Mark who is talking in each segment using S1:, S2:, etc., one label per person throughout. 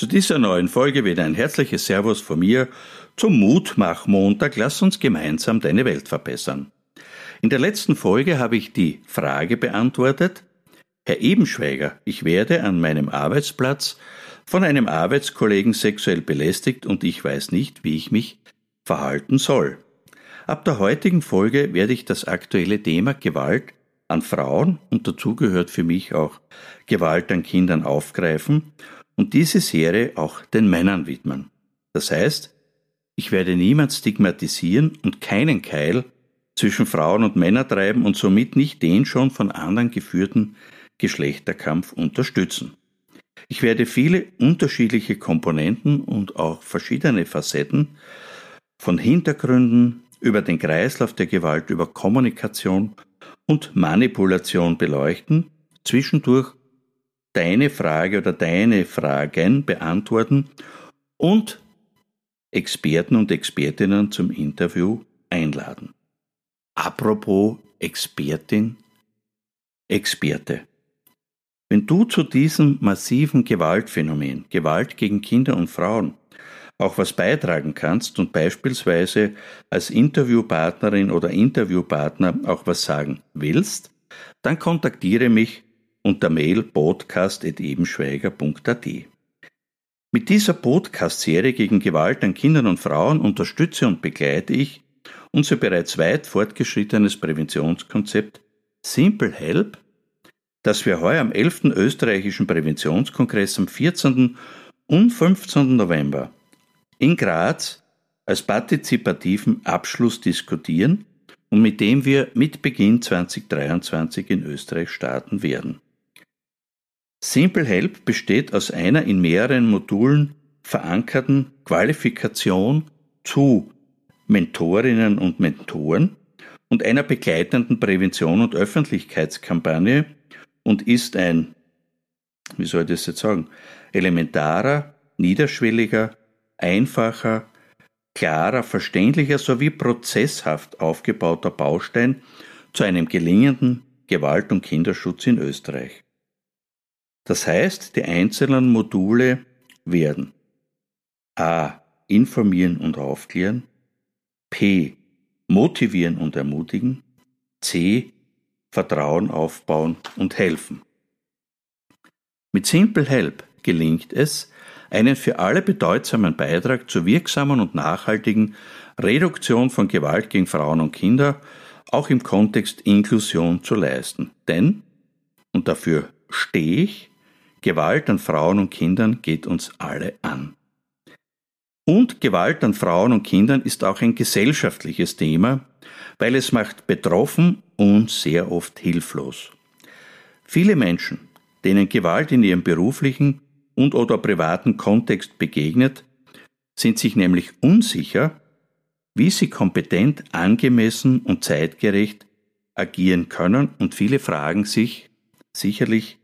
S1: Zu dieser neuen Folge wieder ein herzliches Servus von mir zum Mutmach-Montag. Lass uns gemeinsam deine Welt verbessern. In der letzten Folge habe ich die Frage beantwortet, Herr Ebenschweiger, ich werde an meinem Arbeitsplatz von einem Arbeitskollegen sexuell belästigt und ich weiß nicht, wie ich mich verhalten soll. Ab der heutigen Folge werde ich das aktuelle Thema Gewalt an Frauen und dazu gehört für mich auch Gewalt an Kindern aufgreifen und diese Serie auch den Männern widmen. Das heißt, ich werde niemand stigmatisieren und keinen Keil zwischen Frauen und Männern treiben und somit nicht den schon von anderen geführten Geschlechterkampf unterstützen. Ich werde viele unterschiedliche Komponenten und auch verschiedene Facetten von Hintergründen über den Kreislauf der Gewalt, über Kommunikation und Manipulation beleuchten, zwischendurch deine Frage oder deine Fragen beantworten und Experten und Expertinnen zum Interview einladen. Apropos Expertin, Experte. Wenn du zu diesem massiven Gewaltphänomen, Gewalt gegen Kinder und Frauen, auch was beitragen kannst und beispielsweise als Interviewpartnerin oder Interviewpartner auch was sagen willst, dann kontaktiere mich unter Mail podcast.ebenschweiger.at. Mit dieser Podcast-Serie gegen Gewalt an Kindern und Frauen unterstütze und begleite ich unser bereits weit fortgeschrittenes Präventionskonzept Simple Help, das wir heuer am 11. österreichischen Präventionskongress am 14. und 15. November in Graz als partizipativen Abschluss diskutieren und mit dem wir mit Beginn 2023 in Österreich starten werden. Simple Help besteht aus einer in mehreren Modulen verankerten Qualifikation zu Mentorinnen und Mentoren und einer begleitenden Prävention und Öffentlichkeitskampagne und ist ein, wie soll ich das jetzt sagen, elementarer, niederschwelliger, einfacher, klarer, verständlicher sowie prozesshaft aufgebauter Baustein zu einem gelingenden Gewalt- und Kinderschutz in Österreich. Das heißt, die einzelnen Module werden a. informieren und aufklären, p. motivieren und ermutigen, c. Vertrauen aufbauen und helfen. Mit Simple Help gelingt es, einen für alle bedeutsamen Beitrag zur wirksamen und nachhaltigen Reduktion von Gewalt gegen Frauen und Kinder auch im Kontext Inklusion zu leisten. Denn, und dafür stehe ich, Gewalt an Frauen und Kindern geht uns alle an. Und Gewalt an Frauen und Kindern ist auch ein gesellschaftliches Thema, weil es macht betroffen und sehr oft hilflos. Viele Menschen, denen Gewalt in ihrem beruflichen und oder privaten Kontext begegnet, sind sich nämlich unsicher, wie sie kompetent, angemessen und zeitgerecht agieren können und viele fragen sich sicherlich,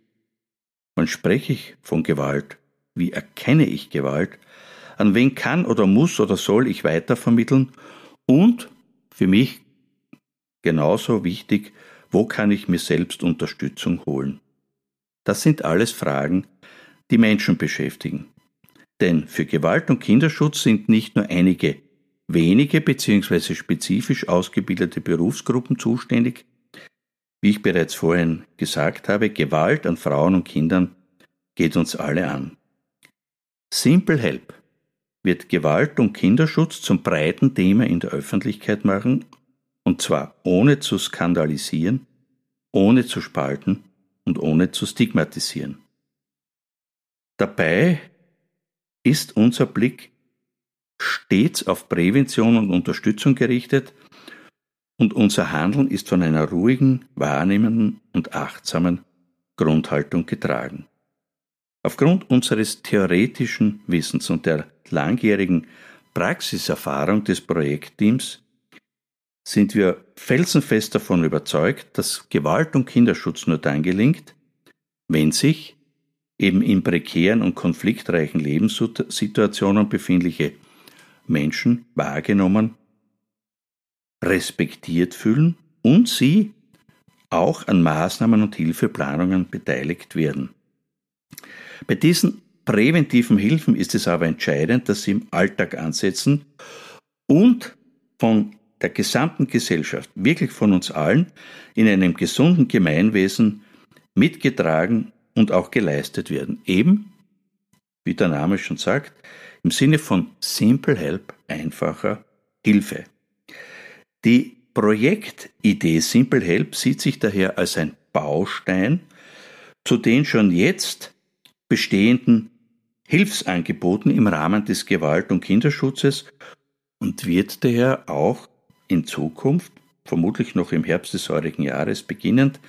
S1: Wann spreche ich von Gewalt? Wie erkenne ich Gewalt? An wen kann oder muss oder soll ich weitervermitteln? Und für mich genauso wichtig, wo kann ich mir selbst Unterstützung holen? Das sind alles Fragen, die Menschen beschäftigen. Denn für Gewalt und Kinderschutz sind nicht nur einige wenige bzw. spezifisch ausgebildete Berufsgruppen zuständig, wie ich bereits vorhin gesagt habe, Gewalt an Frauen und Kindern geht uns alle an. Simple Help wird Gewalt und Kinderschutz zum breiten Thema in der Öffentlichkeit machen, und zwar ohne zu skandalisieren, ohne zu spalten und ohne zu stigmatisieren. Dabei ist unser Blick stets auf Prävention und Unterstützung gerichtet und unser Handeln ist von einer ruhigen, wahrnehmenden und achtsamen Grundhaltung getragen. Aufgrund unseres theoretischen Wissens und der langjährigen Praxiserfahrung des Projektteams sind wir felsenfest davon überzeugt, dass Gewalt und Kinderschutz nur dann gelingt, wenn sich eben in prekären und konfliktreichen Lebenssituationen befindliche Menschen wahrgenommen, respektiert fühlen und sie auch an Maßnahmen und Hilfeplanungen beteiligt werden. Bei diesen präventiven Hilfen ist es aber entscheidend, dass sie im Alltag ansetzen und von der gesamten Gesellschaft, wirklich von uns allen, in einem gesunden Gemeinwesen mitgetragen und auch geleistet werden. Eben, wie der Name schon sagt, im Sinne von Simple Help, einfacher Hilfe. Die Projektidee Simple Help sieht sich daher als ein Baustein zu den schon jetzt bestehenden Hilfsangeboten im Rahmen des Gewalt- und Kinderschutzes und wird daher auch in Zukunft, vermutlich noch im Herbst des heurigen Jahres beginnend,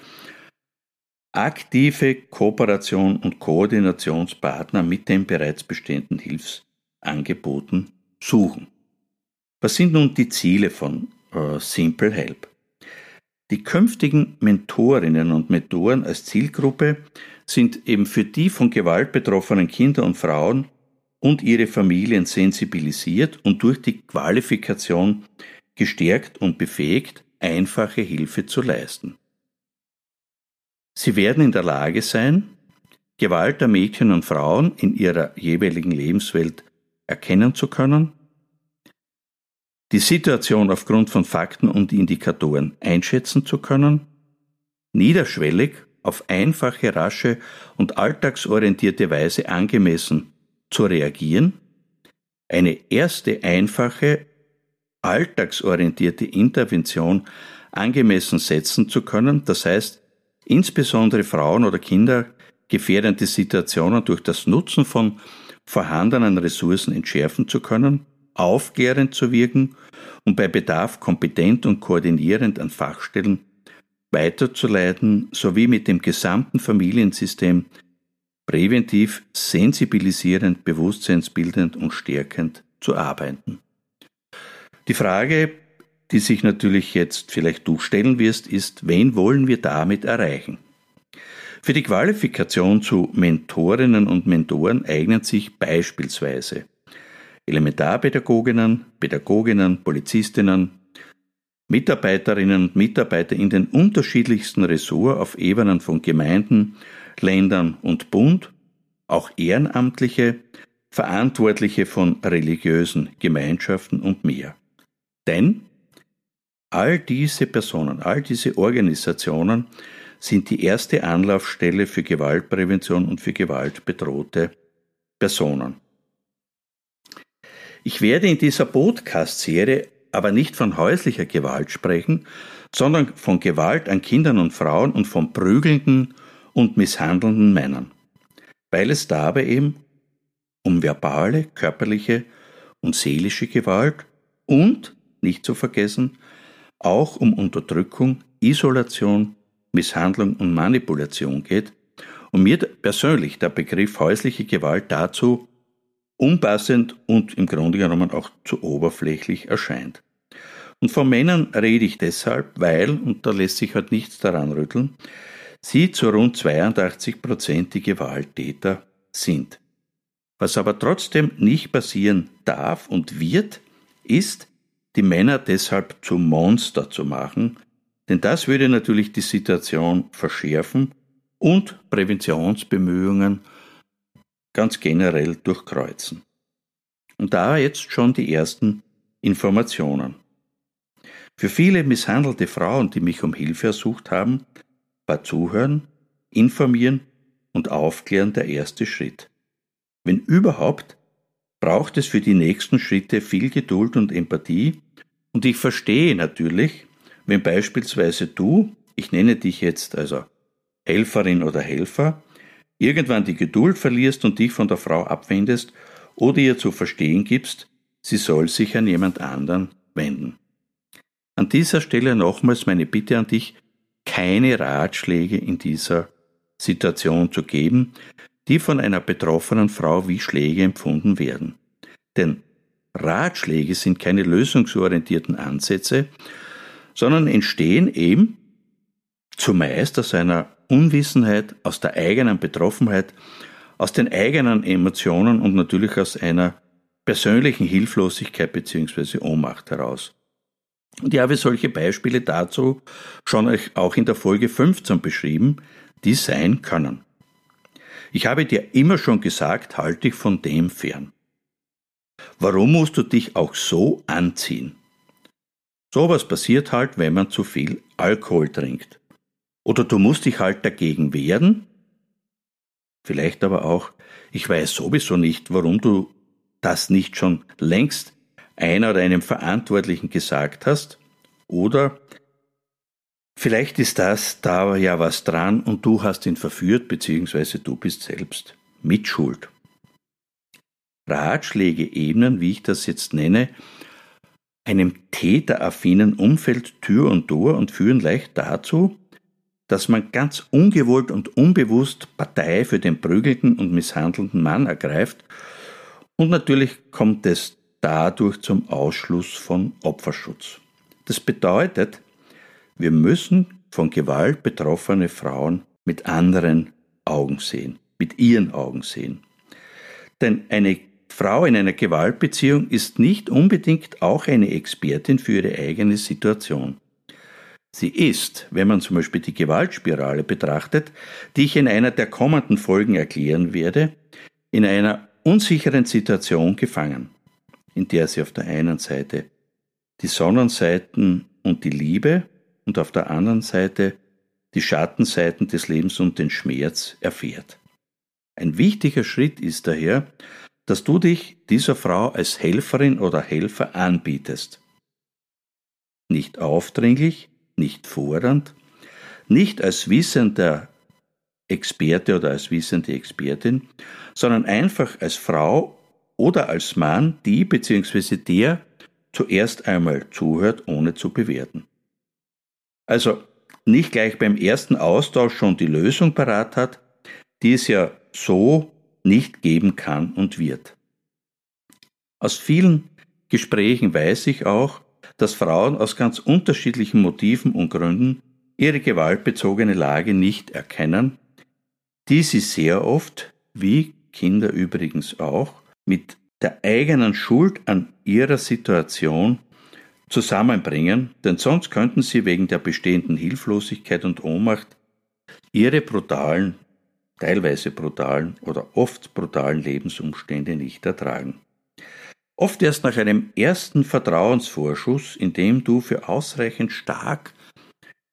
S1: aktive Kooperation und Koordinationspartner mit den bereits bestehenden Hilfsangeboten suchen. Was sind nun die Ziele von äh, Simple Help? Die künftigen Mentorinnen und Mentoren als Zielgruppe sind eben für die von Gewalt betroffenen Kinder und Frauen und ihre Familien sensibilisiert und durch die Qualifikation gestärkt und befähigt, einfache Hilfe zu leisten. Sie werden in der Lage sein, Gewalt der Mädchen und Frauen in ihrer jeweiligen Lebenswelt erkennen zu können, die Situation aufgrund von Fakten und Indikatoren einschätzen zu können, niederschwellig auf einfache, rasche und alltagsorientierte Weise angemessen zu reagieren, eine erste einfache alltagsorientierte Intervention angemessen setzen zu können, das heißt insbesondere Frauen oder Kinder gefährdende Situationen durch das Nutzen von vorhandenen Ressourcen entschärfen zu können, aufklärend zu wirken und bei Bedarf kompetent und koordinierend an Fachstellen weiterzuleiten sowie mit dem gesamten Familiensystem präventiv, sensibilisierend, bewusstseinsbildend und stärkend zu arbeiten. Die Frage, die sich natürlich jetzt vielleicht du stellen wirst, ist, wen wollen wir damit erreichen? Für die Qualifikation zu Mentorinnen und Mentoren eignen sich beispielsweise Elementarpädagoginnen, Pädagoginnen, Polizistinnen, Mitarbeiterinnen und Mitarbeiter in den unterschiedlichsten Ressorts auf Ebenen von Gemeinden, Ländern und Bund, auch Ehrenamtliche, Verantwortliche von religiösen Gemeinschaften und mehr. Denn all diese Personen, all diese Organisationen sind die erste Anlaufstelle für Gewaltprävention und für gewaltbedrohte Personen. Ich werde in dieser Podcast-Serie aber nicht von häuslicher Gewalt sprechen, sondern von Gewalt an Kindern und Frauen und von prügelnden und misshandelnden Männern, weil es dabei eben um verbale, körperliche und seelische Gewalt und nicht zu vergessen, auch um Unterdrückung, Isolation, Misshandlung und Manipulation geht. Und mir persönlich der Begriff häusliche Gewalt dazu unpassend und im Grunde genommen auch zu oberflächlich erscheint. Und von Männern rede ich deshalb, weil, und da lässt sich halt nichts daran rütteln, sie zu rund 82 Prozent die Gewalttäter sind. Was aber trotzdem nicht passieren darf und wird, ist, die Männer deshalb zu Monster zu machen, denn das würde natürlich die Situation verschärfen und Präventionsbemühungen ganz generell durchkreuzen. Und da jetzt schon die ersten Informationen. Für viele misshandelte Frauen, die mich um Hilfe ersucht haben, war Zuhören, Informieren und Aufklären der erste Schritt. Wenn überhaupt, braucht es für die nächsten Schritte viel Geduld und Empathie und ich verstehe natürlich, wenn beispielsweise du, ich nenne dich jetzt also Helferin oder Helfer, irgendwann die Geduld verlierst und dich von der Frau abwendest oder ihr zu verstehen gibst, sie soll sich an jemand anderen wenden. An dieser Stelle nochmals meine Bitte an dich, keine Ratschläge in dieser Situation zu geben, die von einer betroffenen Frau wie Schläge empfunden werden. Denn Ratschläge sind keine lösungsorientierten Ansätze, sondern entstehen eben zumeist aus einer Unwissenheit, aus der eigenen Betroffenheit, aus den eigenen Emotionen und natürlich aus einer persönlichen Hilflosigkeit bzw. Ohnmacht heraus. Und ich habe solche Beispiele dazu schon auch in der Folge 15 beschrieben, die sein können. Ich habe dir immer schon gesagt, halte dich von dem fern. Warum musst du dich auch so anziehen? Sowas passiert halt, wenn man zu viel Alkohol trinkt. Oder du musst dich halt dagegen wehren. Vielleicht aber auch, ich weiß sowieso nicht, warum du das nicht schon längst einer oder einem Verantwortlichen gesagt hast. Oder vielleicht ist das da ja was dran und du hast ihn verführt, beziehungsweise du bist selbst mitschuld. Ratschläge ebnen, wie ich das jetzt nenne, einem täteraffinen Umfeld Tür und Tor und führen leicht dazu, dass man ganz ungewollt und unbewusst Partei für den prügelten und misshandelnden Mann ergreift und natürlich kommt es dadurch zum Ausschluss von Opferschutz. Das bedeutet, wir müssen von Gewalt betroffene Frauen mit anderen Augen sehen, mit ihren Augen sehen. Denn eine Frau in einer Gewaltbeziehung ist nicht unbedingt auch eine Expertin für ihre eigene Situation. Sie ist, wenn man zum Beispiel die Gewaltspirale betrachtet, die ich in einer der kommenden Folgen erklären werde, in einer unsicheren Situation gefangen, in der sie auf der einen Seite die Sonnenseiten und die Liebe und auf der anderen Seite die Schattenseiten des Lebens und den Schmerz erfährt. Ein wichtiger Schritt ist daher, dass du dich dieser Frau als Helferin oder Helfer anbietest. Nicht aufdringlich, nicht fordernd, nicht als wissender Experte oder als wissende Expertin, sondern einfach als Frau oder als Mann, die bzw. der zuerst einmal zuhört, ohne zu bewerten. Also nicht gleich beim ersten Austausch schon die Lösung parat hat, die es ja so nicht geben kann und wird. Aus vielen Gesprächen weiß ich auch, dass Frauen aus ganz unterschiedlichen Motiven und Gründen ihre gewaltbezogene Lage nicht erkennen, die sie sehr oft, wie Kinder übrigens auch, mit der eigenen Schuld an ihrer Situation zusammenbringen, denn sonst könnten sie wegen der bestehenden Hilflosigkeit und Ohnmacht ihre brutalen, teilweise brutalen oder oft brutalen Lebensumstände nicht ertragen. Oft erst nach einem ersten Vertrauensvorschuss, in dem du für ausreichend stark,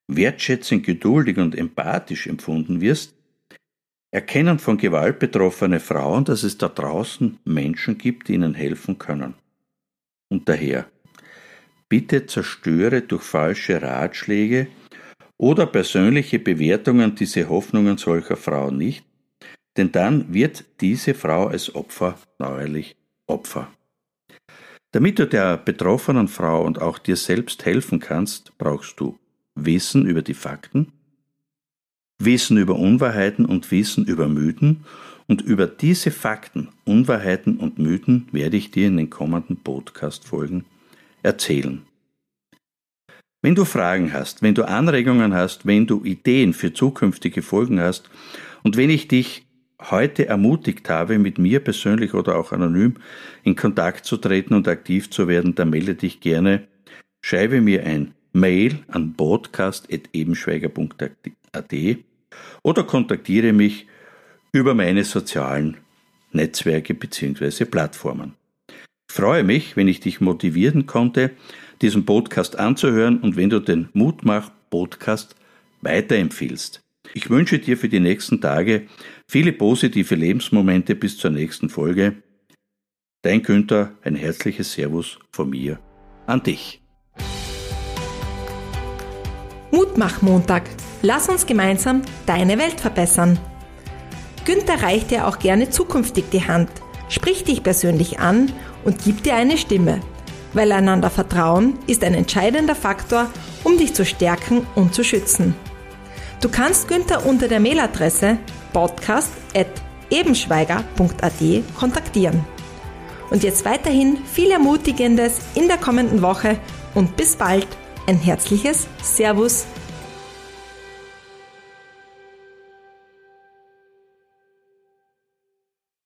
S1: wertschätzend, geduldig und empathisch empfunden wirst, erkennen von Gewalt betroffene Frauen, dass es da draußen Menschen gibt, die ihnen helfen können. Und daher, bitte zerstöre durch falsche Ratschläge oder persönliche Bewertungen diese Hoffnungen solcher Frauen nicht, denn dann wird diese Frau als Opfer neuerlich Opfer. Damit du der betroffenen Frau und auch dir selbst helfen kannst, brauchst du Wissen über die Fakten, Wissen über Unwahrheiten und Wissen über Mythen und über diese Fakten, Unwahrheiten und Mythen werde ich dir in den kommenden Podcast-Folgen erzählen. Wenn du Fragen hast, wenn du Anregungen hast, wenn du Ideen für zukünftige Folgen hast und wenn ich dich heute ermutigt habe, mit mir persönlich oder auch anonym in Kontakt zu treten und aktiv zu werden, dann melde dich gerne. Schreibe mir ein Mail an podcast.ebenschweiger.at oder kontaktiere mich über meine sozialen Netzwerke bzw. Plattformen. Ich freue mich, wenn ich dich motivieren konnte, diesen Podcast anzuhören und wenn du den Mutmach-Podcast weiterempfiehlst. Ich wünsche dir für die nächsten Tage viele positive Lebensmomente bis zur nächsten Folge. Dein Günther, ein herzliches Servus von mir an dich.
S2: Mutmach-Montag. Lass uns gemeinsam deine Welt verbessern. Günther reicht dir auch gerne zukünftig die Hand, spricht dich persönlich an und gibt dir eine Stimme. Weil einander Vertrauen ist ein entscheidender Faktor, um dich zu stärken und zu schützen. Du kannst Günther unter der Mailadresse podcast.ebenschweiger.at kontaktieren. Und jetzt weiterhin viel Ermutigendes in der kommenden Woche und bis bald. Ein herzliches Servus